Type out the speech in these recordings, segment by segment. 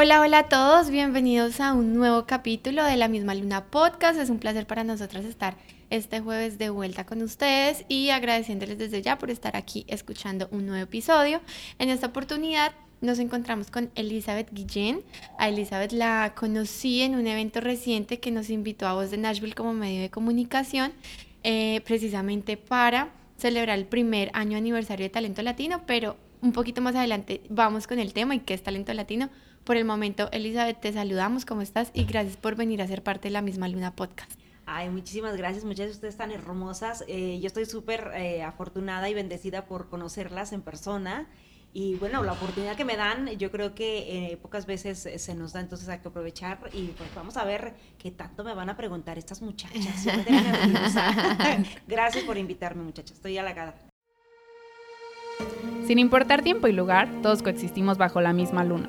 Hola, hola a todos, bienvenidos a un nuevo capítulo de La misma Luna Podcast. Es un placer para nosotras estar este jueves de vuelta con ustedes y agradeciéndoles desde ya por estar aquí escuchando un nuevo episodio. En esta oportunidad nos encontramos con Elizabeth Guillén. A Elizabeth la conocí en un evento reciente que nos invitó a Voz de Nashville como medio de comunicación, eh, precisamente para celebrar el primer año aniversario de Talento Latino, pero un poquito más adelante vamos con el tema y qué es Talento Latino. Por el momento, Elizabeth, te saludamos, ¿cómo estás? Y gracias por venir a ser parte de la misma Luna Podcast. Ay, muchísimas gracias, muchas de ustedes tan hermosas. Eh, yo estoy súper eh, afortunada y bendecida por conocerlas en persona. Y bueno, la oportunidad que me dan, yo creo que eh, pocas veces se nos da, entonces hay que aprovechar y pues vamos a ver qué tanto me van a preguntar estas muchachas. Gracias por invitarme, muchachas. Estoy halagada. Sin importar tiempo y lugar, todos coexistimos bajo la misma luna.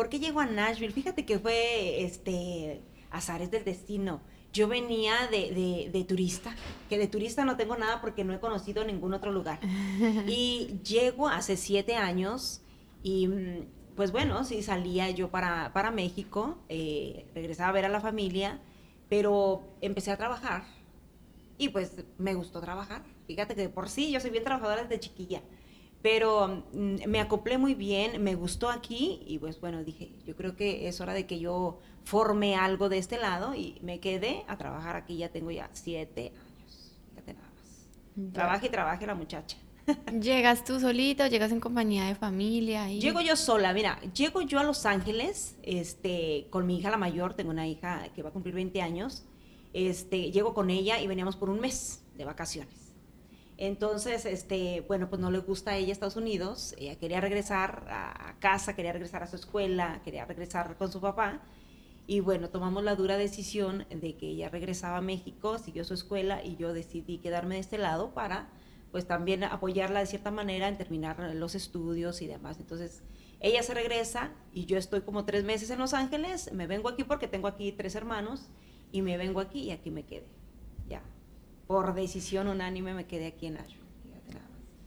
¿Por qué llego a Nashville? Fíjate que fue este azares del destino. Yo venía de, de, turista, que de turista no tengo nada porque no he conocido ningún otro lugar. Y llego hace siete años y mm, pues bueno, sí salía yo para, para México, eh, regresaba a ver a la familia, pero empecé a trabajar y pues me gustó trabajar. Fíjate que por sí yo soy bien trabajadora desde chiquilla pero mm, me acoplé muy bien, me gustó aquí y pues bueno, dije, yo creo que es hora de que yo forme algo de este lado y me quedé a trabajar aquí, ya tengo ya siete años, fíjate nada más. Trabaje y trabaje la muchacha. ¿Llegas tú solito? ¿Llegas en compañía de familia? Y... Llego yo sola, mira, llego yo a Los Ángeles, este, con mi hija la mayor, tengo una hija que va a cumplir 20 años, este, llego con ella y veníamos por un mes de vacaciones. Entonces, este, bueno, pues no le gusta a ella Estados Unidos, ella quería regresar a casa, quería regresar a su escuela, quería regresar con su papá. Y bueno, tomamos la dura decisión de que ella regresaba a México, siguió su escuela y yo decidí quedarme de este lado para pues también apoyarla de cierta manera en terminar los estudios y demás. Entonces, ella se regresa y yo estoy como tres meses en Los Ángeles, me vengo aquí porque tengo aquí tres hermanos y me vengo aquí y aquí me quedé. Por decisión unánime me quedé aquí en Nashville.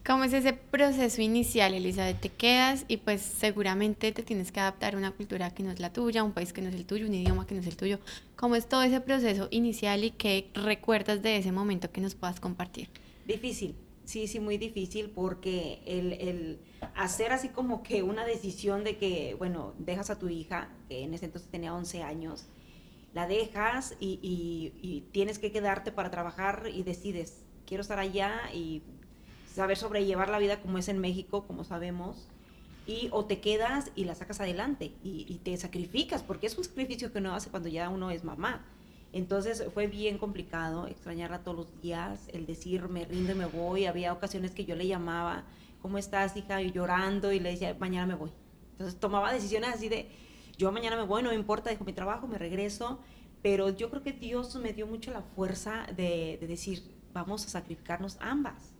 ¿Cómo es ese proceso inicial, Elizabeth? Te quedas y pues seguramente te tienes que adaptar a una cultura que no es la tuya, un país que no es el tuyo, un idioma que no es el tuyo. ¿Cómo es todo ese proceso inicial y qué recuerdas de ese momento que nos puedas compartir? Difícil, sí, sí, muy difícil porque el, el hacer así como que una decisión de que, bueno, dejas a tu hija, que en ese entonces tenía 11 años, la dejas y, tienes que quedarte para trabajar y decides, quiero estar allá y saber sobrellevar la vida como es en México, como sabemos, y o te quedas y la sacas adelante y, te sacrificas, porque es un sacrificio que uno hace cuando ya uno es mamá. Entonces fue bien complicado extrañarla todos los días, el decir me rindo y me voy. Había ocasiones que yo le llamaba, ¿cómo estás, hija? Y llorando y le decía, mañana me voy. Entonces tomaba decisiones así de, yo mañana me voy, no importa, dejo mi trabajo, me regreso, pero yo creo que Dios me dio mucho la fuerza de, decir, vamos a sacrificarnos ambas.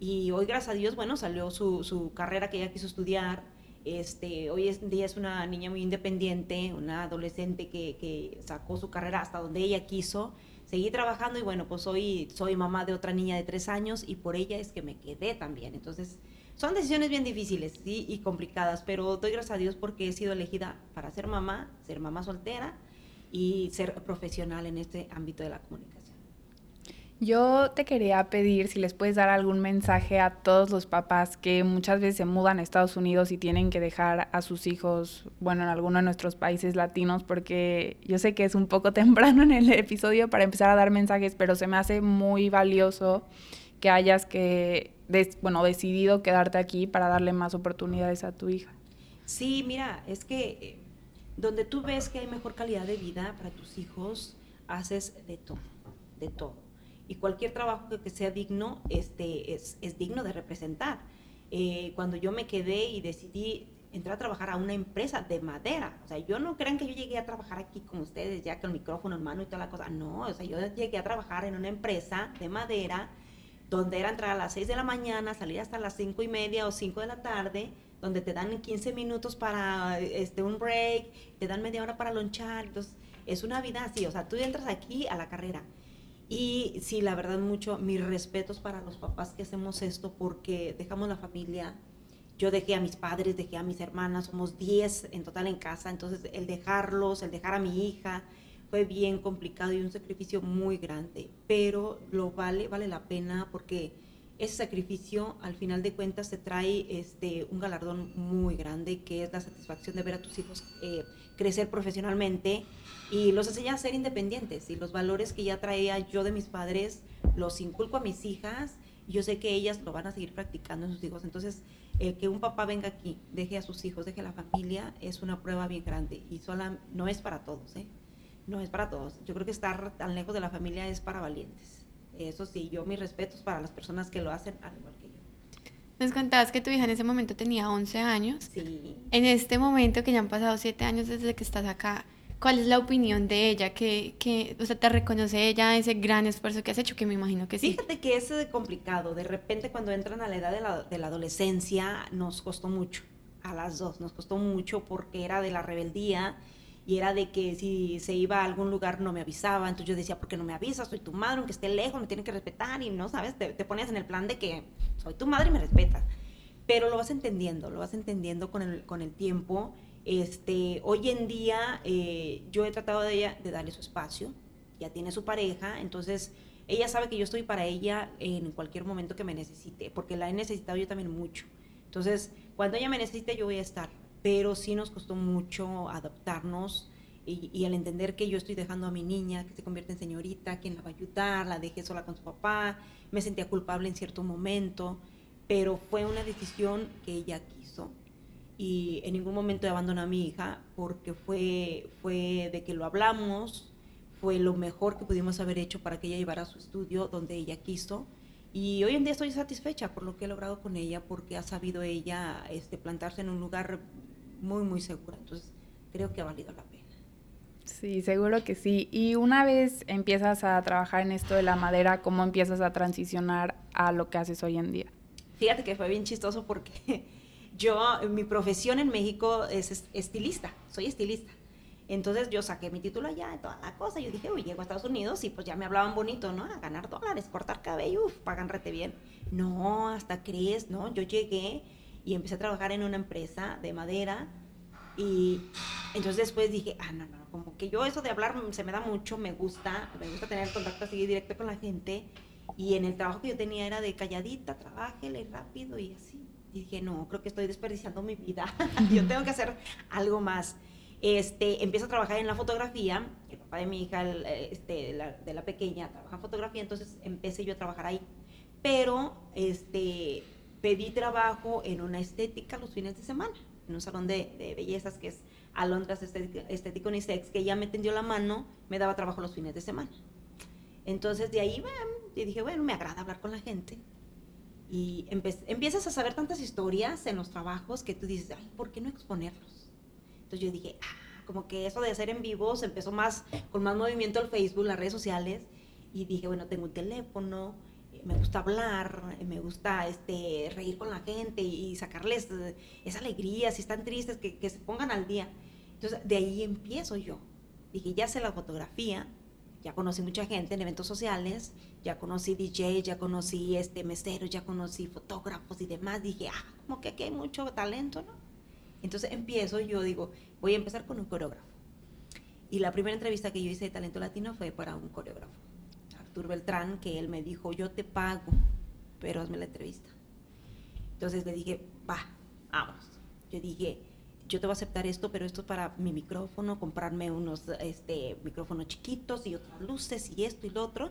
Y hoy, gracias a Dios, bueno, salió su, su carrera que ella quiso estudiar. Este, hoy en es una niña muy independiente, una adolescente que, que sacó su carrera hasta donde ella quiso. Seguí trabajando y bueno, pues hoy soy mamá de otra niña de tres años y por ella es que me quedé también. Entonces, son decisiones bien difíciles y complicadas, pero doy gracias a Dios porque he sido elegida para ser mamá, ser mamá soltera y ser profesional en este ámbito de la comunicación. Yo te quería pedir si les puedes dar algún mensaje a todos los papás que muchas veces se mudan a Estados Unidos y tienen que dejar a sus hijos, bueno, en alguno de nuestros países latinos, porque yo sé que es un poco temprano en el episodio para empezar a dar mensajes, pero se me hace muy valioso que hayas que bueno, decidido quedarte aquí para darle más oportunidades a tu hija. Sí, mira, es que eh, donde tú ves que hay mejor calidad de vida para tus hijos, haces de todo, de todo. Y cualquier trabajo que, sea digno este, es, es digno de representar. Eh, cuando yo me quedé y decidí entrar a trabajar a una empresa de madera. O sea, yo no crean que yo llegué a trabajar aquí con ustedes ya con el micrófono en mano y toda la cosa. No, o sea, yo llegué a trabajar en una empresa de madera donde era entrar a las 6 de la mañana, salir hasta las 5 y media o 5 de la tarde, donde te dan 15 minutos para este, un break, te dan media hora para lonchar. Entonces, es una vida así, o sea, tú entras aquí a la carrera. Y sí, la verdad, mucho, mis respetos para los papás que hacemos esto porque dejamos la familia. Yo dejé a mis padres, dejé a mis hermanas, somos 10 en total en casa, entonces el dejarlos, el dejar a mi hija, fue bien complicado y un sacrificio muy grande, pero lo vale, vale la pena porque ese sacrificio al final de cuentas te trae este, un galardón muy grande que es la satisfacción de ver a tus hijos eh, crecer profesionalmente y los enseña a ser independientes y los valores que ya traía yo de mis padres los inculco a mis hijas y yo sé que ellas lo van a seguir practicando en sus hijos. Entonces, el que un papá venga aquí, deje a sus hijos, deje a la familia, es una prueba bien grande y sola, no es para todos, ¿eh? No es para todos. Yo creo que estar tan lejos de la familia es para valientes. Eso sí, yo mis respetos para las personas que lo hacen al igual que yo. Nos contabas que tu hija en ese momento tenía 11 años. Sí. En este momento, que ya han pasado 7 años desde que estás acá, ¿cuál es la opinión de ella? que que o sea, te reconoce ella ese gran esfuerzo que has hecho? Que me imagino que sí. Fíjate que es complicado. De repente, cuando entran a la edad de la, de la adolescencia, nos costó mucho. A las dos, nos costó mucho porque era de la rebeldía y era de que si se iba a algún lugar no me avisaba, entonces yo decía, ¿por qué no me avisas? Soy tu madre, aunque esté lejos, me tienen que respetar y no, ¿sabes? Te, te pones en el plan de que soy tu madre y me respetas. Pero lo vas entendiendo, lo vas entendiendo con el, con el tiempo. Este, hoy en día eh, yo he tratado de, ella, de darle su espacio, ya tiene su pareja, entonces ella sabe que yo estoy para ella en cualquier momento que me necesite, porque la he necesitado yo también mucho. Entonces, cuando ella me necesite, yo voy a estar pero sí nos costó mucho adaptarnos y, el entender que yo estoy dejando a mi niña, que se convierte en señorita, quién la va a ayudar, la dejé sola con su papá, me sentía culpable en cierto momento, pero fue una decisión que ella quiso y en ningún momento abandoné a mi hija porque fue, fue de que lo hablamos, fue lo mejor que pudimos haber hecho para que ella llevara su estudio donde ella quiso. Y hoy en día estoy satisfecha por lo que he logrado con ella, porque ha sabido ella este, plantarse en un lugar muy, muy segura. Entonces, creo que ha valido la pena. Sí, seguro que sí. Y una vez empiezas a trabajar en esto de la madera, ¿cómo empiezas a transicionar a lo que haces hoy en día? Fíjate que fue bien chistoso porque yo, mi profesión en México es estilista, soy estilista. Entonces yo saqué mi título allá toda la cosa. Yo dije, uy, llego a Estados Unidos y pues ya me hablaban bonito, ¿no? A ganar dólares, cortar cabello, uf, pagan rete bien. No, hasta crees, ¿no? Yo llegué y empecé a trabajar en una empresa de madera y entonces después dije, ah, no, no, como que yo eso de hablar se me da mucho, me gusta, me gusta tener contacto así directo con la gente y en el trabajo que yo tenía era de calladita, trabájele rápido y así. Y dije, no, creo que estoy desperdiciando mi vida, yo tengo que hacer algo más. Este, empiezo a trabajar en la fotografía, el papá de mi hija, este, de, la, de la pequeña, trabaja en fotografía, entonces empecé yo a trabajar ahí. Pero, este, pedí trabajo en una estética los fines de semana, en un salón de, de bellezas que es Alondras Estético Unisex, que ya me tendió la mano, me daba trabajo los fines de semana. Entonces de ahí y dije, bueno, me agrada hablar con la gente. Y empiezas a saber tantas historias en los trabajos que tú dices, ay, ¿por qué no exponerlos? Entonces yo dije, ah, como que eso de hacer en vivo se empezó más, con más movimiento el Facebook, las redes sociales. Y dije, bueno, tengo un teléfono, me gusta hablar, me gusta este, reír con la gente y sacarles eh, esa alegría, si están tristes, que, que se pongan al día. Entonces, de ahí empiezo yo. Dije, ya sé la fotografía, ya conocí mucha gente en eventos sociales, ya conocí DJ, ya conocí este meseros, ya conocí fotógrafos y demás. Dije, ah, como que aquí hay mucho talento, ¿no? Entonces empiezo, yo digo, voy a empezar con un coreógrafo. Y la primera entrevista que yo hice de talento latino fue para un coreógrafo. Artur Beltrán, que él me dijo, yo te pago, pero hazme la entrevista. Entonces le dije, va, vamos. Yo dije, yo te voy a aceptar esto, pero esto es para mi micrófono, comprarme unos este, micrófonos chiquitos y otras luces y esto y lo otro.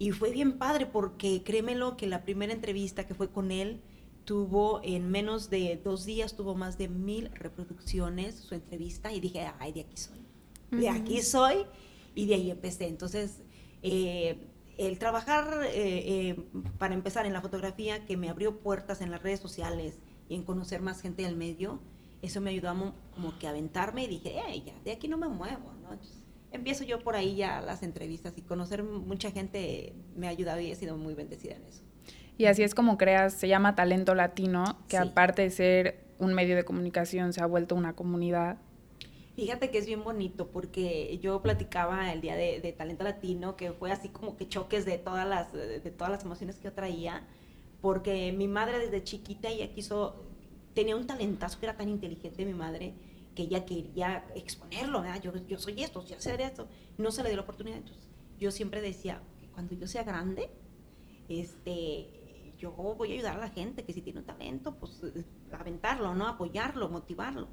Y fue bien padre porque créemelo que la primera entrevista que fue con él tuvo en menos de dos días, tuvo más de mil reproducciones su entrevista y dije, ay, de aquí soy. De aquí soy y de ahí empecé. Entonces, eh, el trabajar, eh, eh, para empezar, en la fotografía, que me abrió puertas en las redes sociales y en conocer más gente del medio, eso me ayudó a como que aventarme y dije, eh, ya, de aquí no me muevo, ¿no? empiezo yo por ahí ya las entrevistas y conocer mucha gente me ha ayudado y he sido muy bendecida en eso. Y así es como creas, se llama Talento Latino, que aparte de ser un medio de comunicación, se ha vuelto una comunidad. Fíjate que es bien bonito porque yo platicaba el día de, Talento Latino, que fue así como que choques de todas las, de todas las emociones que yo traía, porque mi madre desde chiquita ella quiso, tenía un talentazo que era tan inteligente mi madre, que ella quería exponerlo, Yo, yo soy esto, yo sé esto, no se le dio la oportunidad. Entonces, yo siempre decía, cuando yo sea grande, este, yo voy a ayudar a la gente que si tiene un talento, pues aventarlo, ¿no? Apoyarlo, motivarlo.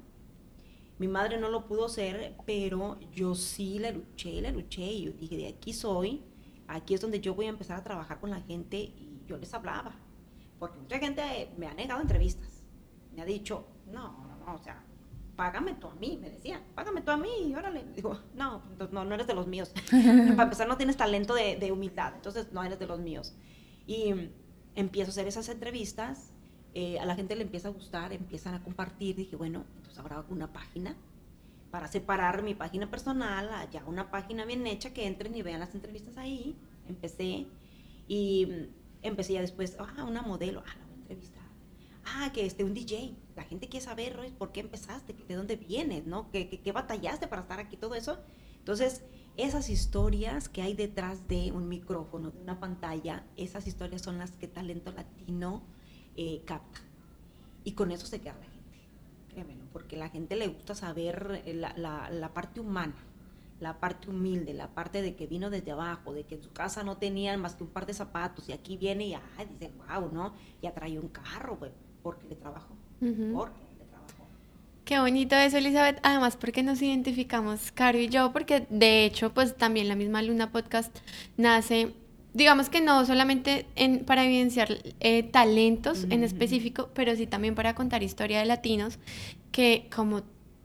Mi madre no lo pudo ser, pero yo sí le luché, le luché y yo dije, de aquí soy, aquí es donde yo voy a empezar a trabajar con la gente y yo les hablaba. Porque mucha gente me ha negado entrevistas, me ha dicho, no, no, no, o sea, págame tú a mí, me decía, págame tú a mí, órale. Digo, no, no, no eres de los míos. Para empezar, no tienes talento de, de, humildad, entonces no eres de los míos. Y empiezo a hacer esas entrevistas, eh, a la gente le empieza a gustar, empiezan a compartir, dije, bueno, entonces habrá una página para separar mi página personal a ya una página bien hecha, que entren y vean las entrevistas ahí. Empecé y empecé ya después, ah, una modelo, ah, la voy a. Ah, que este, un DJ la gente quiere saber, por qué empezaste, de dónde vienes, ¿no? ¿Qué, qué, batallaste para estar aquí? Todo eso. Entonces, esas historias que hay detrás de un micrófono, de una pantalla, esas historias son las que Talento Latino eh, capta. Y con eso se queda la gente, créemelo, porque la gente le gusta saber eh, la, la, la parte humana la parte humilde, la parte de que vino desde abajo, de que en su casa no tenían más que un par de zapatos y aquí viene y ay, dice, wow, ¿no? Ya trae un carro, pues, porque le trabajó. Qué bonito eso, Elizabeth. Además, porque nos identificamos, Caro y yo, porque de hecho, pues también la misma Luna Podcast nace, digamos que no solamente en, para evidenciar eh, talentos en específico, pero sí también para contar historia de latinos, que como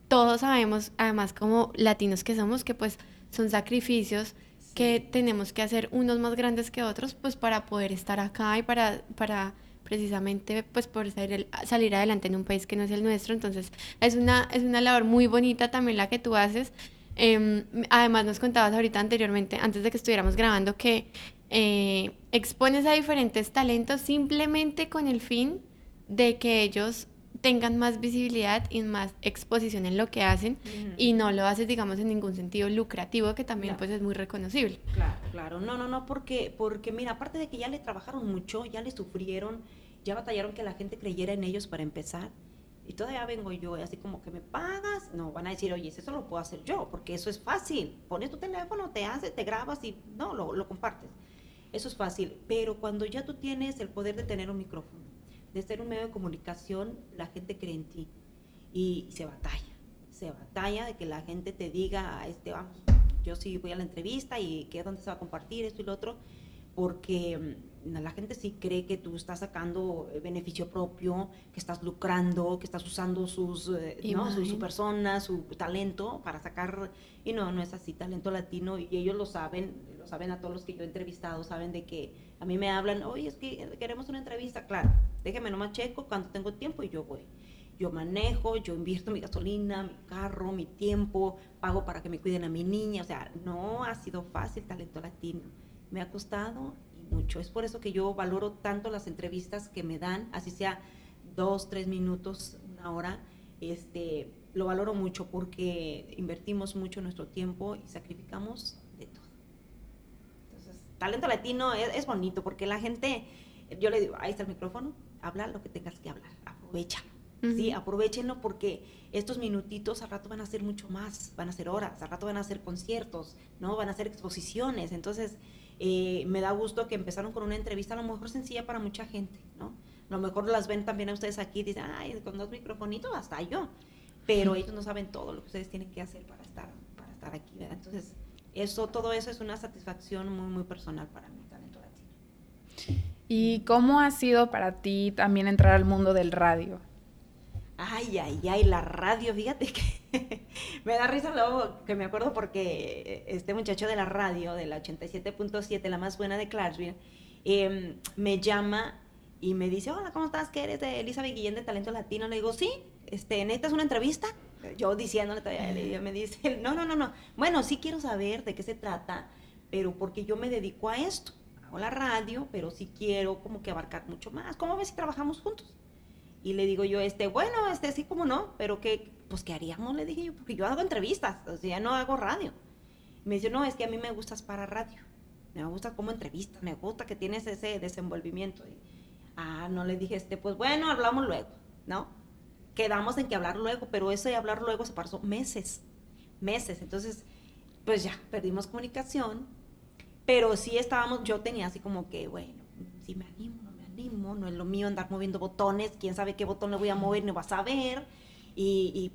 todos sabemos, además como latinos que somos, que pues son sacrificios que tenemos que hacer unos más grandes que otros, pues para poder estar acá y para, para precisamente pues por salir, salir adelante en un país que no es el nuestro. Entonces es una, es una labor muy bonita también la que tú haces. Em, además nos contabas ahorita anteriormente, antes de que estuviéramos grabando, que eh, expones a diferentes talentos simplemente con el fin de que ellos tengan más visibilidad y más exposición en lo que hacen y no lo haces, digamos, en ningún sentido lucrativo, que también pues es muy reconocible. Claro, claro. No, no, no, porque, porque mira, aparte de que ya le trabajaron mucho, ya le sufrieron, ya batallaron que la gente creyera en ellos para empezar. Y todavía vengo yo, así como que me pagas. No, van a decir, oye, eso lo puedo hacer yo, porque eso es fácil. Pones tu teléfono, te haces, te grabas y no, lo, lo compartes. Eso es fácil. Pero cuando ya tú tienes el poder de tener un micrófono, de ser un medio de comunicación, la gente cree en ti y, se batalla. Se batalla de que la gente te diga, este, vamos, yo sí voy a la entrevista y qué dónde se va a compartir esto y lo otro, porque mm, la gente sí cree que tú estás sacando eh, beneficio propio, que estás lucrando, que estás usando sus, eh, ¿no? su, su, persona, su talento para sacar, y no, no es así, talento latino, y ellos lo saben, lo saben a todos los que yo he entrevistado, saben de que a mí me hablan, oye, es que queremos una entrevista, claro, déjeme nomás checo cuando tengo tiempo y yo voy. Yo manejo, yo invierto mi gasolina, mi carro, mi tiempo, pago para que me cuiden a mi niña, o sea, no ha sido fácil talento latino me ha costado mucho. Es por eso que yo valoro tanto las entrevistas que me dan, así sea dos, tres minutos, una hora, este, lo valoro mucho porque invertimos mucho nuestro tiempo y sacrificamos de todo. Entonces, talento latino es, bonito porque la gente, yo le digo, ahí está el micrófono, habla lo que tengas que hablar, aprovechalo. Sí, aprovechenlo porque estos minutitos al rato van a ser mucho más, van a ser horas, al rato van a ser conciertos, ¿no? Van a ser exposiciones. Entonces, eh, me da gusto que empezaron con una entrevista a lo mejor sencilla para mucha gente, ¿no? A lo mejor las ven también a ustedes aquí y dicen, ay, con dos microfonitos hasta yo. Pero ellos no saben todo lo que ustedes tienen que hacer para estar, para estar aquí, ¿verdad? Entonces, eso, todo eso es una satisfacción muy, muy personal para mí, talento latino. ¿Y cómo ha sido para ti también entrar al mundo del radio? Ay, ay, ay, la radio, fíjate que me da risa luego que me acuerdo porque este muchacho de la radio, de la 87.7, la más buena de Clarksville, em, me llama y me dice, hola, ¿cómo estás? ¿Qué eres de Elizabeth Guillén de Talento Latino? Le digo, sí, este, ¿necesitas una entrevista? Yo diciéndole todavía, me dice, no, no, no, no. Bueno, sí quiero saber de qué se trata, pero porque yo me dedico a esto. Hago la radio, pero sí quiero como que abarcar mucho más. ¿Cómo ves si trabajamos juntos? Y le digo yo, este, bueno, este, sí, como no, pero que, pues, ¿qué haríamos? Le dije yo, porque yo hago entrevistas, o sea, no hago radio. Me dice, no, es que a mí me gustas para radio. Me gusta como entrevista, me gusta que tienes ese desenvolvimiento. Ah, no le dije, este, pues bueno, hablamos luego, ¿no? Quedamos en que hablar luego, pero eso de hablar luego se pasó meses, meses. Entonces, pues ya, perdimos comunicación, pero sí estábamos, yo tenía así como que, bueno, si me animo, no es lo mío andar moviendo botones, quién sabe qué botón le voy a mover, no va a saber. Y,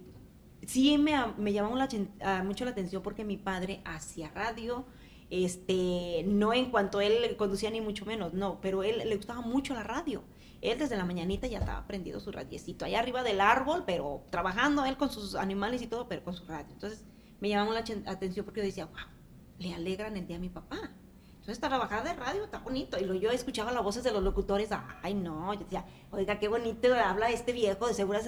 sí me, me llamó mucho la atención porque mi padre hacía radio, este, no en cuanto él conducía ni mucho menos, no, pero él le gustaba mucho la radio. Él desde la mañanita ya estaba prendido su radiecito, allá arriba del árbol, pero trabajando él con sus animales y todo, pero con su radio. Entonces me llamó la atención porque yo decía, wow, le alegran el día a mi papá. Entonces, trabajar de radio está bonito. Y lo, yo escuchaba las voces de los locutores. Ay, no. Yo decía, oiga, qué bonito habla este viejo. De seguro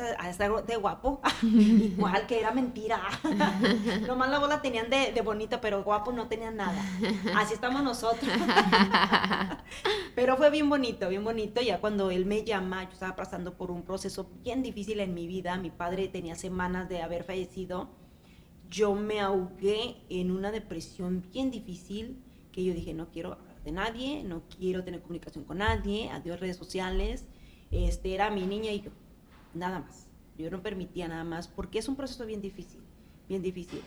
de guapo. Igual que era mentira. Nomás la bola tenían de, de bonito, pero guapo no tenían nada. Así estamos nosotros. pero fue bien bonito, bien bonito. Ya cuando él me llama, yo estaba pasando por un proceso bien difícil en mi vida. Mi padre tenía semanas de haber fallecido. Yo me ahogué en una depresión bien difícil que yo dije, no quiero hablar de nadie, no quiero tener comunicación con nadie, adiós redes sociales, este, era mi niña y yo, nada más. Yo no permitía nada más porque es un proceso bien difícil, bien difícil.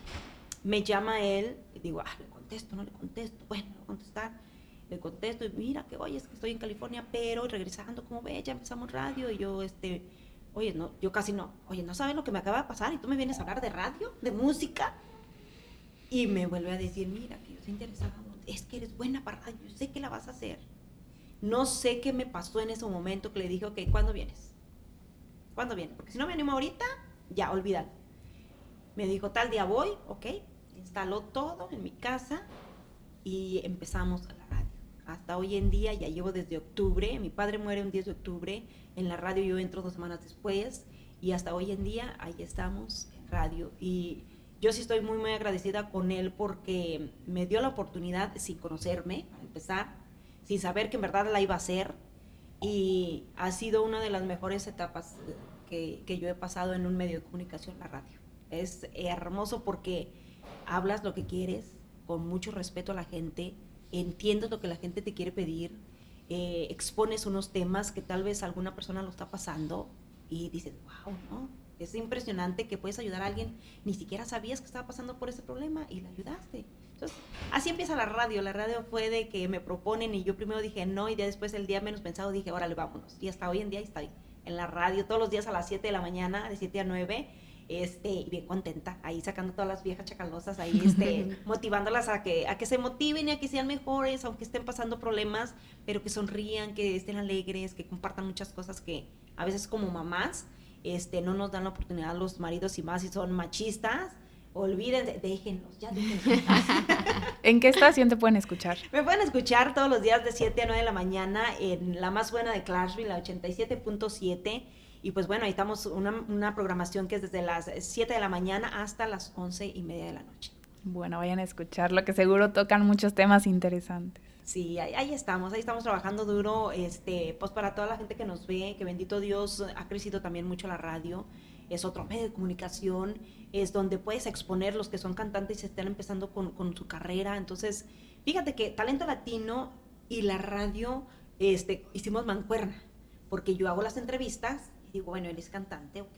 Me llama él y digo, ah, le contesto, no le contesto, bueno, voy a contestar. Le contesto y mira que, oye, es que estoy en California, pero regresando, como ve, ya empezamos radio y yo, este, oye, no, yo casi no, oye, no sabes lo que me acaba de pasar y tú me vienes a hablar de radio, de música. Y me vuelve a decir, mira, que yo estoy interesado es que eres buena para radio, sé que la vas a hacer. No sé qué me pasó en ese momento que le dije, ok, ¿cuándo vienes? ¿Cuándo vienes? Porque si no me animo ahorita, ya, olvídalo. Me dijo, tal día voy, ok, instaló todo en mi casa y empezamos la radio. Hasta hoy en día, ya llevo desde octubre, mi padre muere un 10 de octubre, en la radio yo entro dos semanas después y hasta hoy en día ahí estamos en radio. Y yo sí estoy muy, muy agradecida con él porque me dio la oportunidad sin conocerme, para empezar, sin saber que en verdad la iba a hacer. Y ha sido una de las mejores etapas que, que yo he pasado en un medio de comunicación, la radio. Es hermoso porque hablas lo que quieres, con mucho respeto a la gente, entiendes lo que la gente te quiere pedir, eh, expones unos temas que tal vez alguna persona lo está pasando y dices, wow, ¿no? Es impresionante que puedes ayudar a alguien, ni siquiera sabías que estaba pasando por ese problema y le ayudaste. Entonces, así empieza la radio. La radio fue de que me proponen y yo primero dije no y después el día menos pensado dije, órale, vámonos. Y hasta hoy en día estoy en la radio todos los días a las 7 de la mañana, de 7 a 9 este, y bien contenta, ahí sacando todas las viejas chacalosas, ahí este, motivándolas a que, a que se motiven y a que sean mejores, aunque estén pasando problemas, pero que sonrían, que estén alegres, que compartan muchas cosas que a veces como mamás este, no nos dan la oportunidad los maridos y más si son machistas, olvídense, déjenlos, ya déjenlos. ¿En qué estación te pueden escuchar? Me pueden escuchar todos los días de 7 a 9 de la mañana en la más buena de Clarksville, la 87.7. Y pues bueno, ahí estamos una, una programación que es desde las 7 de la mañana hasta las 11 y media de la noche. Bueno, vayan a escucharlo, que seguro tocan muchos temas interesantes. Sí, ahí, estamos, ahí estamos trabajando duro, este, pues para toda la gente que nos ve, que bendito Dios, ha crecido también mucho la radio, es otro medio de comunicación, es donde puedes exponer los que son cantantes y están empezando con, con su carrera, entonces, fíjate que Talento Latino y la radio, este, hicimos mancuerna, porque yo hago las entrevistas y digo, bueno, eres cantante, ok,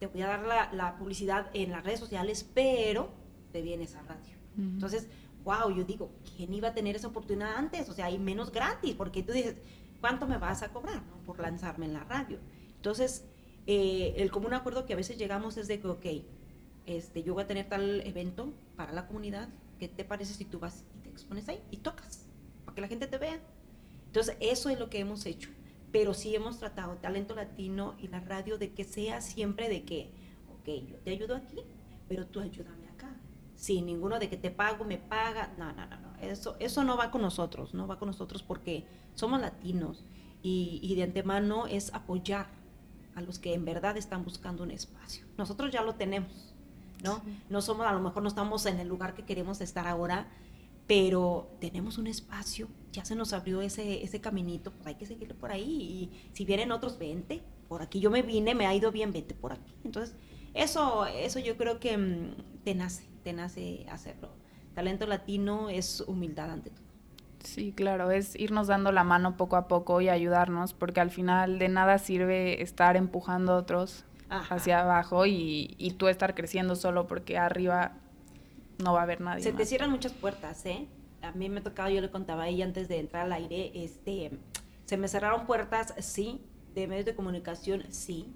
te voy a dar la, la publicidad en las redes sociales, pero te vienes a radio. Entonces, wow, yo digo, ¿quién iba a tener esa oportunidad antes? O sea, hay menos gratis, porque tú dices, ¿cuánto me vas a cobrar por lanzarme en la radio? Entonces, eh, el común acuerdo que a veces llegamos es de que, ok, este, yo voy a tener tal evento para la comunidad, ¿qué te parece si tú vas y te expones ahí y tocas? Para que la gente te vea. Entonces, eso es lo que hemos hecho. Pero sí hemos tratado talento latino y la radio de que sea siempre de que, ok, yo te ayudo aquí, pero tú ayúdame sin ninguno de que te pago, me paga. No, no, no, no. Eso, eso no va con nosotros, no va con nosotros porque somos latinos y, de antemano es apoyar, a los que en verdad están buscando un espacio. Nosotros ya lo tenemos, ¿no? No somos, a lo mejor no estamos en el lugar que queremos estar ahora, pero tenemos un espacio, ya se nos abrió ese, ese caminito, pues hay que seguirlo por ahí. Y si vienen otros, vente. Por aquí yo me vine, me ha ido bien, vente por aquí. Entonces, eso, eso yo creo que mm, te nace, te nace hacerlo. Talento latino es humildad ante todo. Sí, claro, es irnos dando la mano poco a poco y ayudarnos, porque al final de nada sirve estar empujando a otros hacia abajo y, y, tú estar creciendo solo porque arriba no va a haber nadie. Se te cierran muchas puertas, ¿eh? A mí me tocaba, yo le contaba a ella antes de entrar al aire, este, se me cerraron puertas, sí, de medios de comunicación, sí,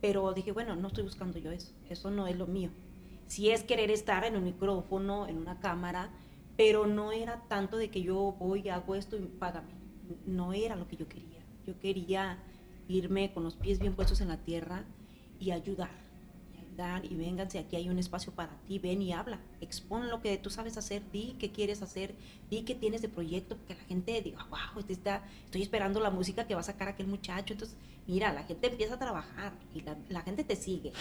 pero dije, bueno, no estoy buscando yo eso, eso no es lo mío. Si es querer estar en un micrófono, en una cámara, pero no era tanto de que yo voy, hago esto y págame. No era lo que yo quería. Yo quería irme con los pies bien puestos en la tierra y ayudar. Ayudar y vénganse, aquí hay un espacio para ti, ven y habla. Expon lo que tú sabes hacer, di qué quieres hacer, di qué tienes de proyecto, que la gente diga, wow, este está, estoy esperando la música que va a sacar aquel muchacho. Entonces, mira, la gente empieza a trabajar y la, la gente te sigue.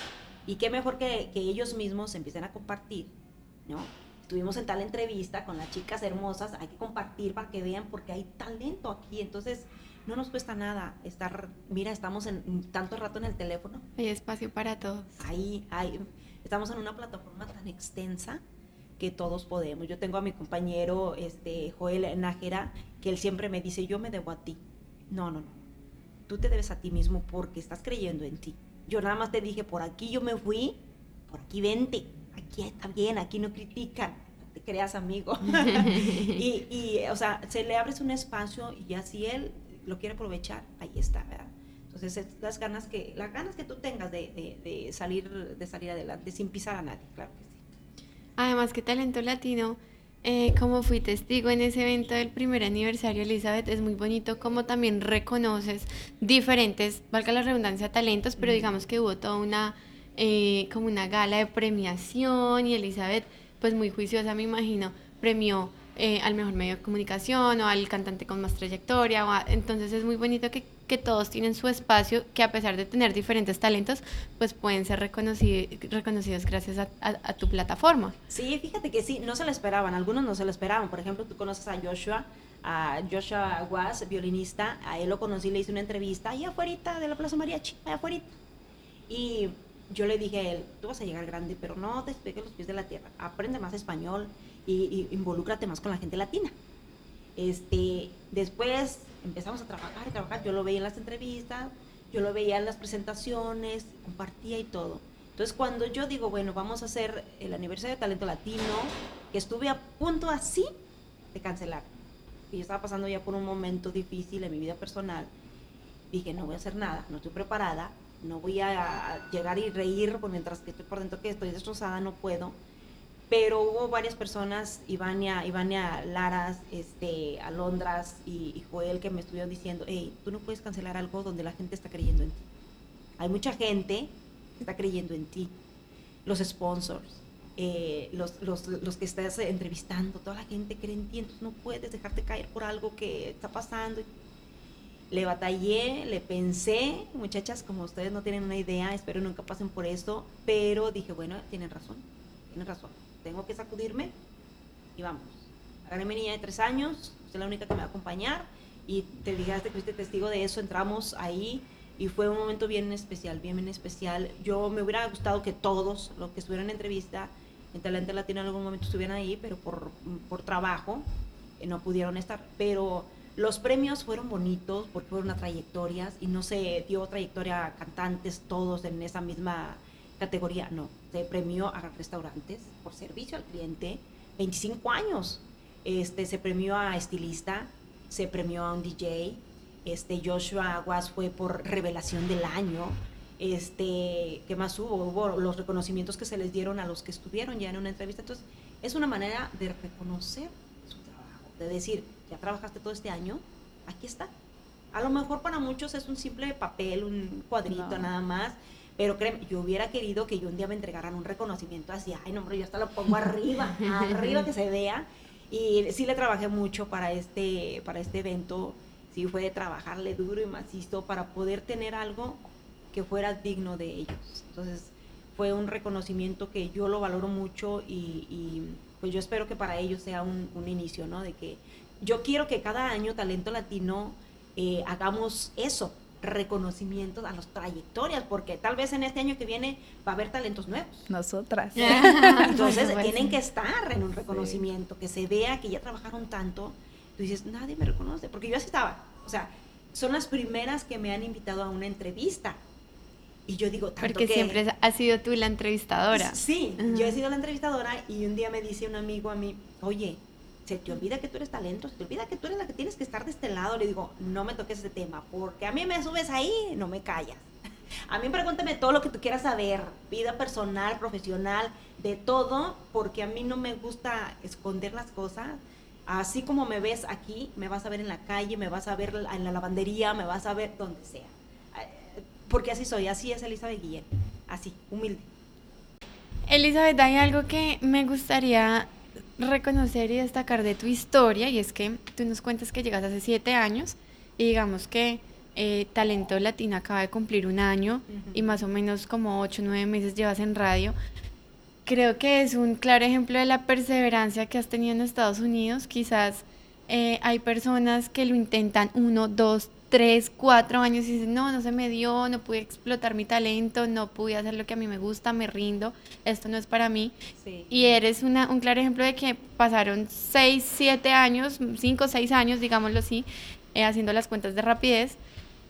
Y qué mejor que, que ellos mismos empiecen a compartir, ¿no? estuvimos en tal entrevista con las chicas hermosas, hay que compartir para que vean porque hay talento aquí, entonces no nos cuesta nada estar, mira, estamos en tanto rato en el teléfono. Hay espacio para todos. Ahí, hay, estamos en una plataforma tan extensa que todos podemos. Yo tengo a mi compañero este, Joel Nájera, que él siempre me dice, yo me debo a ti. No, no, no. Tú te debes a ti mismo porque estás creyendo en ti. Yo nada más te dije, por aquí yo me fui, por aquí vente aquí está bien, aquí no critican, te creas amigo. y, y, o sea, se le abres un espacio y ya si él lo quiere aprovechar, ahí está, ¿verdad? Entonces, las ganas que, las ganas que tú tengas de, de, salir, de salir adelante sin pisar a nadie, claro que sí. Además, qué talento latino. Eh, como fui testigo en ese evento del primer aniversario, Elizabeth, es muy bonito como también reconoces diferentes, valga la redundancia, talentos, pero digamos que hubo toda una eh, como una gala de premiación y Elizabeth, pues muy juiciosa me imagino, premió eh, al mejor medio de comunicación o al cantante con más trayectoria. entonces es muy bonito que, que, todos tienen su espacio, que a pesar de tener diferentes talentos, pues pueden ser reconocidos, reconocidos gracias a, a, tu plataforma. Sí, fíjate que sí, no se lo esperaban, algunos no se lo esperaban. Por ejemplo, tú conoces a Joshua, a Joshua Was, violinista, a él lo conocí, le hice una entrevista ahí afuera de la Plaza Mariachi, allá afuera. Y yo le dije a él, tú vas a llegar grande, pero no despegues los pies de la tierra, aprende más español y, involúcrate más con la gente latina. Este, después empezamos a trabajar y trabajar, yo lo veía en las entrevistas, yo lo veía en las presentaciones, compartía y todo. Entonces cuando yo digo, bueno, vamos a hacer el aniversario de Talento Latino, que estuve a punto así de cancelar, y yo estaba pasando ya por un momento difícil en mi vida personal, dije, no voy a hacer nada, no estoy preparada, no voy a llegar y reír mientras que estoy por dentro que estoy destrozada, no puedo. Pero hubo varias personas, Ivania, Ivania Laras, este, Alondras y, y Joel, que me estuvieron diciendo, hey, tú no puedes cancelar algo donde la gente está creyendo en ti. Hay mucha gente que está creyendo en ti. Los sponsors, eh, los, los, los, que estás entrevistando, toda la gente cree en ti, entonces no puedes dejarte caer por algo que está pasando le batallé, le pensé, muchachas, como ustedes no tienen una idea, espero nunca pasen por esto, pero dije, bueno, tienen razón, tienen razón, tengo que sacudirme y vamos. Agarré mi niña de tres años, usted es la única que me va a acompañar y te digaste que fuiste testigo de eso, entramos ahí y fue un momento bien especial, bien, bien especial. Yo me hubiera gustado que todos los que estuvieran en entrevista en Talente Latino en algún momento estuvieran ahí, pero por, por trabajo eh, no pudieron estar, pero los premios fueron bonitos porque fueron una trayectorias y no se dio trayectoria a cantantes todos en esa misma categoría, no. Se premió a restaurantes por servicio al cliente, 25 años. Este, se premió a estilista, se premió a un DJ, este, Joshua Aguas fue por revelación del año. Este, ¿qué más hubo? Hubo los reconocimientos que se les dieron a los que estuvieron ya en una entrevista. Entonces, es una manera de reconocer su trabajo, de decir, ya trabajaste todo este año, aquí está. A lo mejor para muchos es un simple papel, un cuadrito nada más, pero créeme, yo hubiera querido que yo un día me entregaran un reconocimiento así, ay no, hombre, yo hasta lo pongo arriba, arriba que se vea. Y sí le trabajé mucho para este, para este evento, sí fue de trabajarle duro y macizo para poder tener algo que fuera digno de ellos. Entonces, fue un reconocimiento que yo lo valoro mucho y, pues yo espero que para ellos sea un, inicio, ¿no? De que yo quiero que cada año Talento Latino eh, hagamos eso, reconocimientos a las trayectorias, porque tal vez en este año que viene va a haber talentos nuevos. Nosotras. Entonces tienen que estar en un reconocimiento, que se vea que ya trabajaron tanto. Tú dices, nadie me reconoce, porque yo así estaba. O sea, son las primeras que me han invitado a una entrevista. Y yo digo, tanto Porque siempre has sido tú la entrevistadora. Sí, yo he sido la entrevistadora y un día me dice un amigo a mí, oye, se te olvida que tú eres talento, se te olvida que tú eres la que tienes que estar de este lado. Le digo, no me toques ese tema, porque a mí me subes ahí, no me callas. A mí pregúntame todo lo que tú quieras saber, vida personal, profesional, de todo, porque a mí no me gusta esconder las cosas. Así como me ves aquí, me vas a ver en la calle, me vas a ver en la lavandería, me vas a ver donde sea. Porque así soy, así es Elizabeth Guillén, así, humilde. Elizabeth, hay algo que me gustaría reconocer y destacar de tu historia y es que tú nos cuentas que llegas hace siete años y digamos que eh, Talento Latino acaba de cumplir un año y más o menos como ocho o nueve meses llevas en radio. Creo que es un claro ejemplo de la perseverancia que has tenido en Estados Unidos. Quizás eh, hay personas que lo intentan uno, dos, tres, cuatro años y dicen, no, no se me dio, no pude explotar mi talento, no pude hacer lo que a mí me gusta, me rindo, esto no es para mí. Y eres una, un claro ejemplo de que pasaron seis, siete años, cinco, seis años, digámoslo así, eh, haciendo las cuentas de rapidez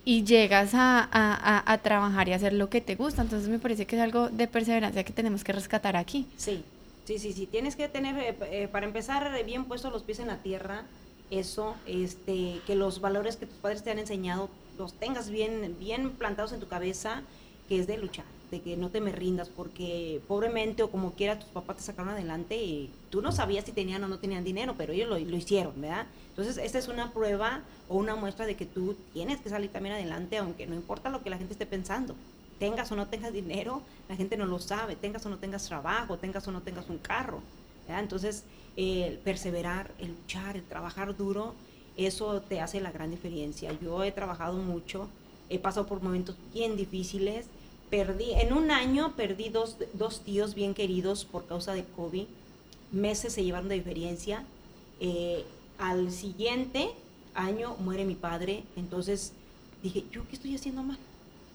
y llegas a, a, a, trabajar y hacer lo que te gusta. Entonces me parece que es algo de perseverancia que tenemos que rescatar aquí. Sí, sí, sí, sí. Tienes que tener, eh, eh, para empezar, bien puestos los pies en la tierra eso, este, que los valores que tus padres te han enseñado los tengas bien, bien plantados en tu cabeza, que es de luchar, de que no te me rindas, porque pobremente o como quiera tus papás te sacaron adelante y tú no sabías si tenían o no tenían dinero, pero ellos lo, lo hicieron, ¿verdad? Entonces, esta es una prueba o una muestra de que tú tienes que salir también adelante, aunque no importa lo que la gente esté pensando. Tengas o no tengas dinero, la gente no lo sabe, tengas o no tengas trabajo, tengas o no tengas un carro. ¿Verdad? Entonces, el perseverar, el luchar, el trabajar duro, eso te hace la gran diferencia. Yo he trabajado mucho, he pasado por momentos bien difíciles, perdí, en un año perdí dos, dos tíos bien queridos por causa de COVID, meses se llevaron de diferencia, eh, al siguiente año muere mi padre, entonces dije, ¿yo qué estoy haciendo mal?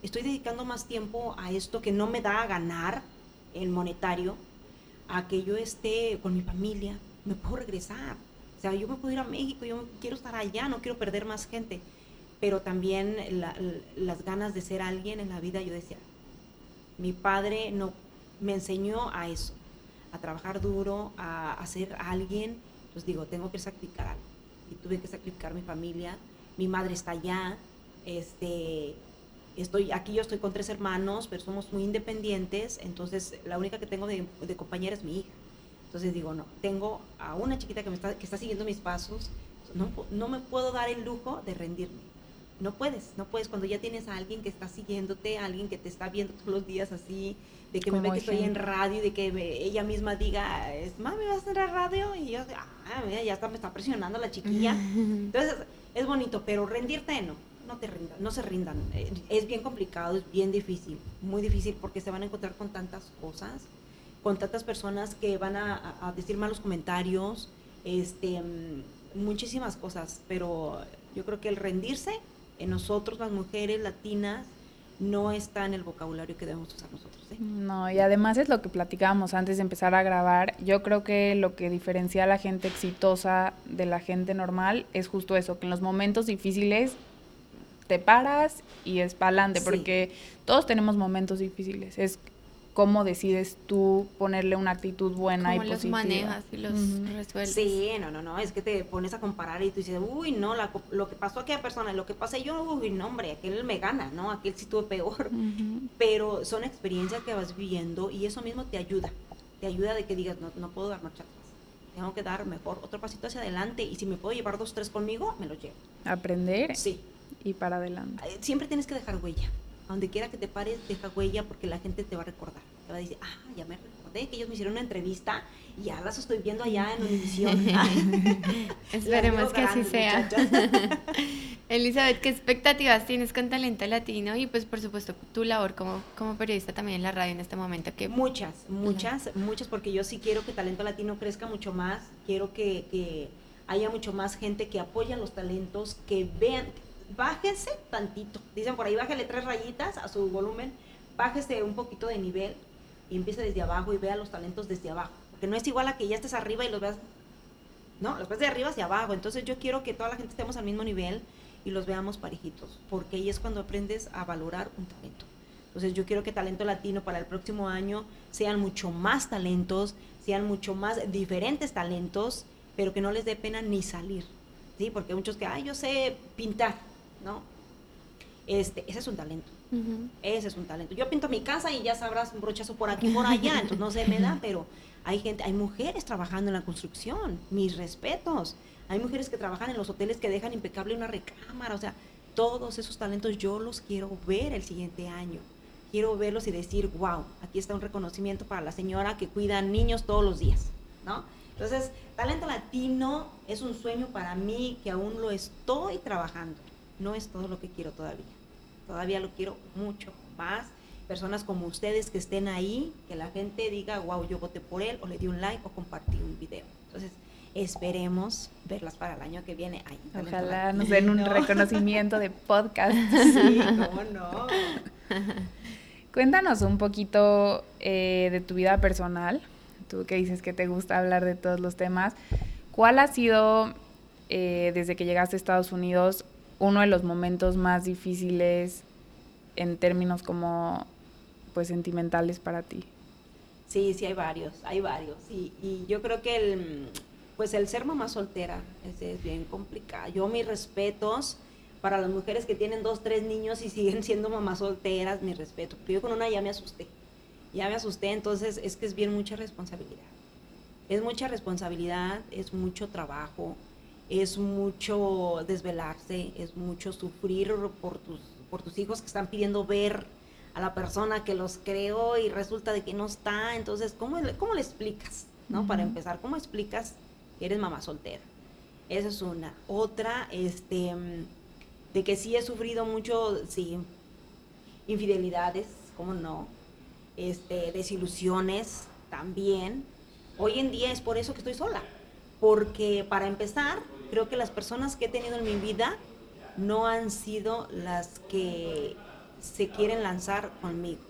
Estoy dedicando más tiempo a esto que no me da a ganar el monetario, a que yo esté con mi familia, me puedo regresar. O sea, yo me puedo ir a México, yo quiero estar allá, no quiero perder más gente. Pero también las ganas de ser alguien en la vida, yo decía, mi padre no, me enseñó a eso, a trabajar duro, a, a ser alguien. Entonces digo, tengo que sacrificar algo. Y tuve que sacrificar mi familia. Mi madre está allá. Este, estoy aquí yo estoy con tres hermanos pero somos muy independientes entonces la única que tengo de, de compañera es mi hija entonces digo, no, tengo a una chiquita que, me está, que está siguiendo mis pasos, no, no me puedo dar el lujo de rendirme. No puedes, no puedes. Cuando ya tienes a alguien que está siguiéndote, alguien que te está viendo todos los días así, de que me ve que estoy en radio, de que ella misma diga, es, mami, ¿vas a hacer a radio? Y yo, ah, mira, ya está, me está presionando la chiquilla. Entonces, es bonito, pero rendirte no, no te rindan, no se rindan. Eh, es bien complicado, es bien difícil, muy difícil porque se van a encontrar con tantas cosas con tantas personas que van a, decir malos comentarios, este, muchísimas cosas, pero yo creo que el rendirse en nosotros, las mujeres latinas, no está en el vocabulario que debemos usar nosotros. ¿eh? No, y además es lo que platicábamos antes de empezar a grabar. Yo creo que lo que diferencia a la gente exitosa de la gente normal es justo eso, que en los momentos difíciles te paras y es pa'lante, porque todos tenemos momentos difíciles. Es cómo decides tú ponerle una actitud buena y positiva. los manejas y los resuelves. Sí, no, no, no, es que te pones a comparar y tú dices, uy, no, lo que pasó a aquella persona, lo que pasé yo, uy, no, hombre, aquel me gana, ¿no? Aquel sí tuvo peor. Pero son experiencias que vas viviendo y eso mismo te ayuda. Te ayuda de que digas, no, no puedo dar marcha atrás. Tengo que dar mejor otro pasito hacia adelante y si me puedo llevar dos, tres conmigo, me lo llevo. Aprender. Sí. Y para adelante. Siempre tienes que dejar huella donde quiera que te pares, deja huella porque la gente te va a recordar. Te va a decir, ah, ya me recordé que ellos me hicieron una entrevista y ya las estoy viendo allá en Univisión. Esperemos que así sea. Elizabeth, ¿qué expectativas tienes con Talento Latino? Y pues por supuesto tu labor como, como periodista también en la radio en este momento. Que... Muchas, muchas, muchas, porque yo sí quiero que Talento Latino crezca mucho más, quiero que, que haya mucho más gente que apoye a los talentos, que vean, bájense tantito, dicen por ahí, bájale tres rayitas a su volumen, bájese un poquito de nivel y empiece desde abajo y vea los talentos desde abajo, porque no es igual a que ya estés arriba y los veas, no, los ves de arriba hacia abajo, entonces yo quiero que toda la gente estemos al mismo nivel y los veamos parejitos, porque ahí es cuando aprendes a valorar un talento. Entonces yo quiero que Talento Latino para el próximo año sean mucho más talentos, sean mucho más diferentes talentos, pero que no les dé pena ni salir, ¿sí? Porque muchos que, ay, yo sé pintar, ¿no? Este, ese es un talento. Ese es un talento. Yo pinto mi casa y ya sabrás un brochazo por aquí por allá, entonces no se me da, pero hay gente, hay mujeres trabajando en la construcción, mis respetos. Hay mujeres que trabajan en los hoteles que dejan impecable una recámara, o sea, todos esos talentos yo los quiero ver el siguiente año. Quiero verlos y decir, wow, aquí está un reconocimiento para la señora que cuida niños todos los días, ¿no? Entonces, talento latino es un sueño para mí que aún lo estoy trabajando. No es todo lo que quiero todavía. Todavía lo quiero mucho más. Personas como ustedes que estén ahí, que la gente diga, wow, yo voté por él, o le di un like, o compartí un video. Entonces, esperemos verlas para el año que viene. Ojalá nos den un reconocimiento de podcast. Sí, cómo no. Cuéntanos un poquito eh, de tu vida personal. Tú que dices que te gusta hablar de todos los temas. ¿Cuál ha sido, eh, desde que llegaste a Estados Unidos, uno de los momentos más difíciles en términos como pues sentimentales para ti? Sí, sí hay varios, hay varios. Y, y yo creo que el, pues el ser mamá soltera es, bien complicado. Yo mis respetos para las mujeres que tienen dos, tres niños y siguen siendo mamás solteras, mi respeto. Porque yo con una ya me asusté. Ya me asusté, entonces es que es bien mucha responsabilidad. Es mucha responsabilidad, es mucho trabajo, es mucho desvelarse, es mucho sufrir por tus, por tus hijos que están pidiendo ver a la persona que los creó y resulta de que no está. Entonces, ¿cómo, cómo le explicas? ¿no? Para empezar, ¿cómo explicas eres mamá soltera. Esa es una. Otra, este, de que sí he sufrido mucho, sí, infidelidades, ¿cómo no? Este, desilusiones también. Hoy en día es por eso que estoy sola. Porque para empezar, creo que las personas que he tenido en mi vida no han sido las que se quieren lanzar conmigo.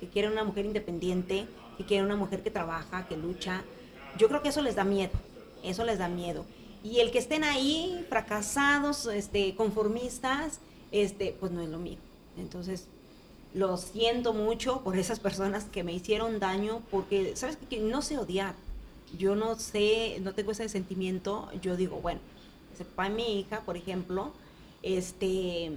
Que quieren una mujer independiente, que quieren una mujer que trabaja, que lucha. Yo creo que eso les da miedo eso les da miedo. Y el que estén ahí fracasados, este, conformistas, este, pues no es lo mío. Entonces, lo siento mucho por esas personas que me hicieron daño, porque, ¿sabes que No sé odiar. Yo no sé, no tengo ese sentimiento. Yo digo, bueno, ese papá mi hija, por ejemplo, este,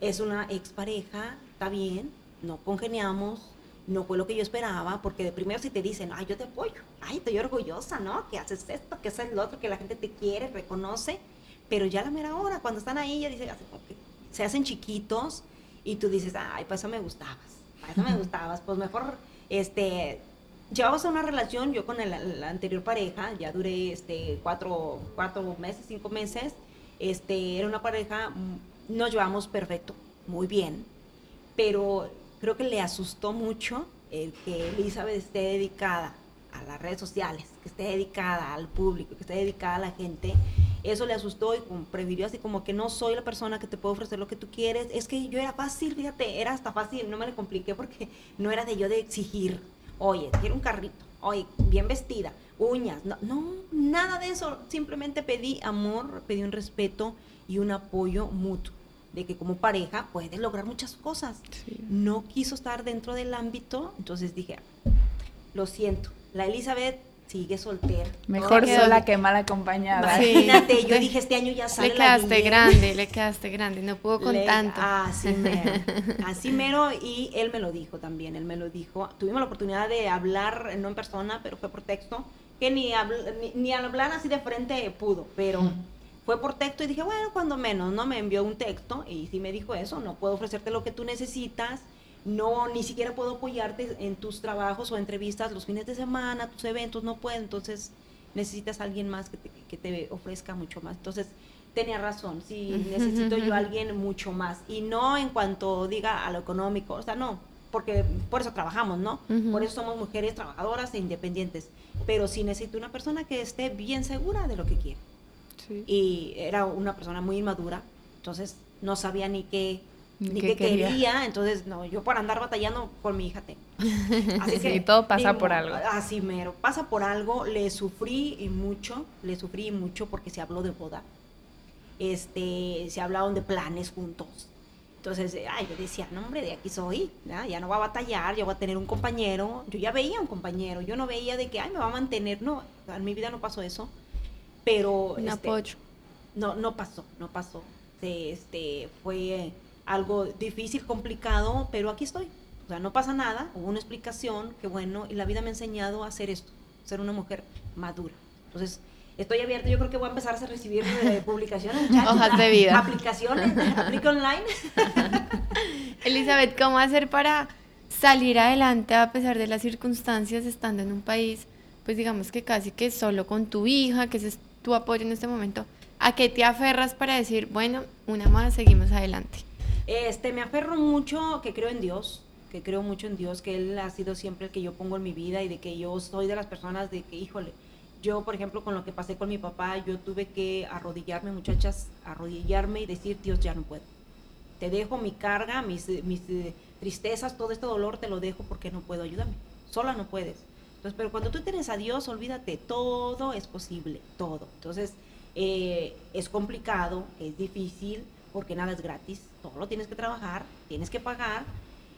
es una expareja, está bien, no congeniamos, no fue lo que yo esperaba, porque de primero si te dicen, ay, yo te apoyo, ay, estoy orgullosa, ¿no? Que haces esto, que haces lo otro, que la gente te quiere, reconoce, pero ya la mera hora, cuando están ahí, ya dicen, se hacen chiquitos y tú dices, ay, para eso me gustabas, para eso me gustabas, pues mejor, este, llevamos una relación, yo con la anterior pareja, ya duré, este, cuatro, cuatro meses, cinco meses, este, era una pareja, mm, nos llevamos perfecto, muy bien, pero creo que le asustó mucho el que Elizabeth esté dedicada a las redes sociales, que esté dedicada al público, que esté dedicada a la gente. Eso le asustó y prefirió así como que no soy la persona que te puede ofrecer lo que tú quieres. Es que yo era fácil, fíjate, era hasta fácil, no me le compliqué porque no era de yo de exigir, oye, quiero un carrito, oye, bien vestida, uñas, no, no, nada de eso. Simplemente pedí amor, pedí un respeto y un apoyo mutuo. De que como pareja puedes lograr muchas cosas. No quiso estar dentro del ámbito, entonces dije, lo siento, la Elizabeth sigue soltera. Mejor sola que mal acompañada. Imagínate, yo dije, este año ya sale Le quedaste grande, le quedaste grande, no pudo con tanto. Así mero, así mero, y él me lo dijo también, él me lo dijo. Tuvimos la oportunidad de hablar, no en persona, pero fue por texto, que ni, ni, ni hablar así de frente pudo, pero fue por texto y dije, bueno, cuando menos, ¿no? Me envió un texto y sí me dijo eso, no puedo ofrecerte lo que tú necesitas, no, ni siquiera puedo apoyarte en tus trabajos o entrevistas los fines de semana, tus eventos, no puedo, entonces necesitas a alguien más que te, que te ofrezca mucho más. Entonces, tenía razón, sí, necesito yo a alguien mucho más. Y no en cuanto diga a lo económico, o sea, no, porque por eso trabajamos, ¿no? Por eso somos mujeres trabajadoras e independientes. Pero sí necesito una persona que esté bien segura de lo que quiere. Y era una persona muy inmadura, entonces no sabía ni qué ni qué, quería. entonces no, yo por andar batallando por mi hija tengo. Así que todo pasa por algo. Así mero, pasa por algo, le sufrí y mucho, le sufrí mucho porque se habló de boda. Este, se hablaron de planes juntos. Entonces, ay, yo decía, no, hombre, de aquí soy, ya no va a batallar, yo voy a tener un compañero. Yo ya veía un compañero, yo no veía de que, ay, me va a mantener. No, en mi vida no pasó eso. Pero. Un este, apoyo. No, no pasó, no pasó. Este, fue algo difícil, complicado, pero aquí estoy. O sea, no pasa nada, hubo una explicación, qué bueno, y la vida me ha enseñado a hacer esto, ser una mujer madura. Entonces, estoy abierta, yo creo que voy a empezar a recibir eh, publicaciones, hojas de vida, aplicaciones, aplica online. Elizabeth, ¿cómo hacer para salir adelante a pesar de las circunstancias estando en un país, pues digamos que casi que solo con tu hija, que es tu apoyo en este momento? ¿A qué te aferras para decir, bueno, una más, seguimos adelante? Este, me aferro mucho que creo en Dios, que creo mucho en Dios, que Él ha sido siempre el que yo pongo en mi vida y de que yo soy de las personas de que, híjole, yo, por ejemplo, con lo que pasé con mi papá, yo tuve que arrodillarme, muchachas, arrodillarme y decir, Dios, ya no puedo. Te dejo mi carga, mis, mis eh, tristezas, todo este dolor te lo dejo porque no puedo, ayúdame. Sola no puedes. Entonces, pero cuando tú tienes a Dios, olvídate, todo es posible, todo. Entonces, eh, es complicado, es difícil, porque nada es gratis, todo lo tienes que trabajar, tienes que pagar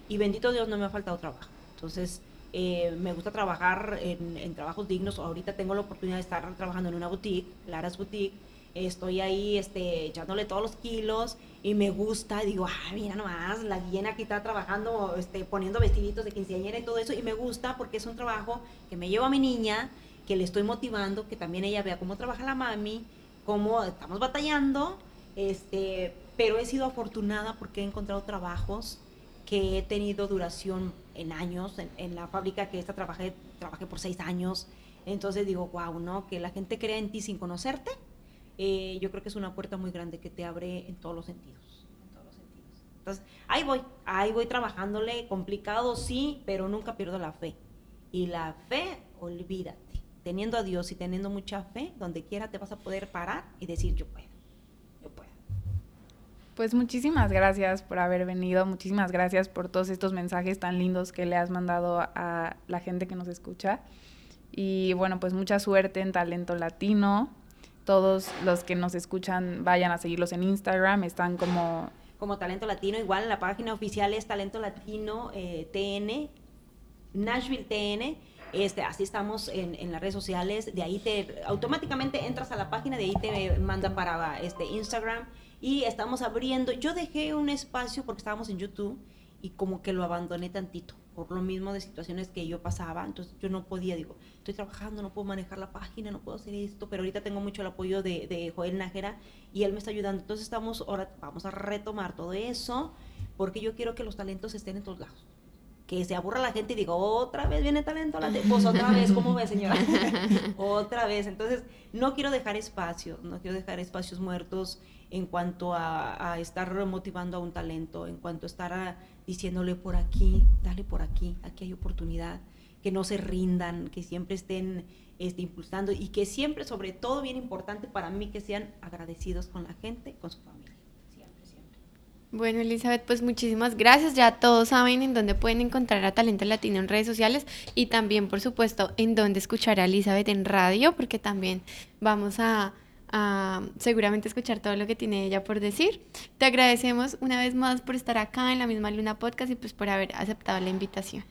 y bendito Dios no me ha faltado trabajo. Entonces, eh, me gusta trabajar en, trabajos dignos. Ahorita tengo la oportunidad de estar trabajando en una boutique, Lara's Boutique. Estoy ahí este, echándole todos los kilos y me gusta. Digo, ah, mira nomás, la guiena aquí está trabajando, este, poniendo vestiditos de quinceañera y todo eso. Y me gusta porque es un trabajo que me lleva a mi niña, que le estoy motivando, que también ella vea cómo trabaja la mami, cómo estamos batallando este, pero he sido afortunada porque he encontrado trabajos que he tenido duración en años. En, la fábrica que esta trabajé, trabajé por seis años. Entonces digo, wow, ¿no? Que la gente crea en ti sin conocerte. Eh, yo creo que es una puerta muy grande que te abre en todos los sentidos. En todos los sentidos. Entonces, ahí voy, ahí voy trabajándole, complicado sí, pero nunca pierdo la fe. Y la fe, olvídate. Teniendo a Dios y teniendo mucha fe, donde quiera te vas a poder parar y decir, yo puedo. Pues muchísimas gracias por haber venido, muchísimas gracias por todos estos mensajes tan lindos que le has mandado a la gente que nos escucha. Y bueno, pues mucha suerte en Talento Latino. Todos los que nos escuchan vayan a seguirlos en Instagram, están como... Como Talento Latino, igual la página oficial es Talento Latino eh, TN, Nashville TN. Este, así estamos en, las redes sociales, de ahí te automáticamente entras a la página, de ahí te manda para este Instagram. Y estamos abriendo. Yo dejé un espacio porque estábamos en YouTube y como que lo abandoné tantito por lo mismo de situaciones que yo pasaba, entonces yo no podía, digo, estoy trabajando, no puedo manejar la página, no puedo hacer esto, pero ahorita tengo mucho el apoyo de, de Joel Nájera y él me está ayudando, entonces estamos, ahora vamos a retomar todo eso, porque yo quiero que los talentos estén en todos lados que se aburra la gente y diga, otra vez viene talento, la pues otra vez, ¿cómo ve señora? otra vez. Entonces, no quiero dejar espacio, no quiero dejar espacios muertos en cuanto a, estar motivando a un talento, en cuanto a estar diciéndole por aquí, dale por aquí, aquí hay oportunidad, que no se rindan, que siempre estén este, impulsando y que siempre, sobre todo, bien importante para mí, que sean agradecidos con la gente, con su familia. Bueno, Elizabeth, pues muchísimas gracias. Ya todos saben en dónde pueden encontrar a Talento Latino en redes sociales y también, por supuesto, en dónde escuchar a Elizabeth en radio, porque también vamos a a seguramente escuchar todo lo que tiene ella por decir. Te agradecemos una vez más por estar acá en la misma Luna Podcast y pues por haber aceptado la invitación.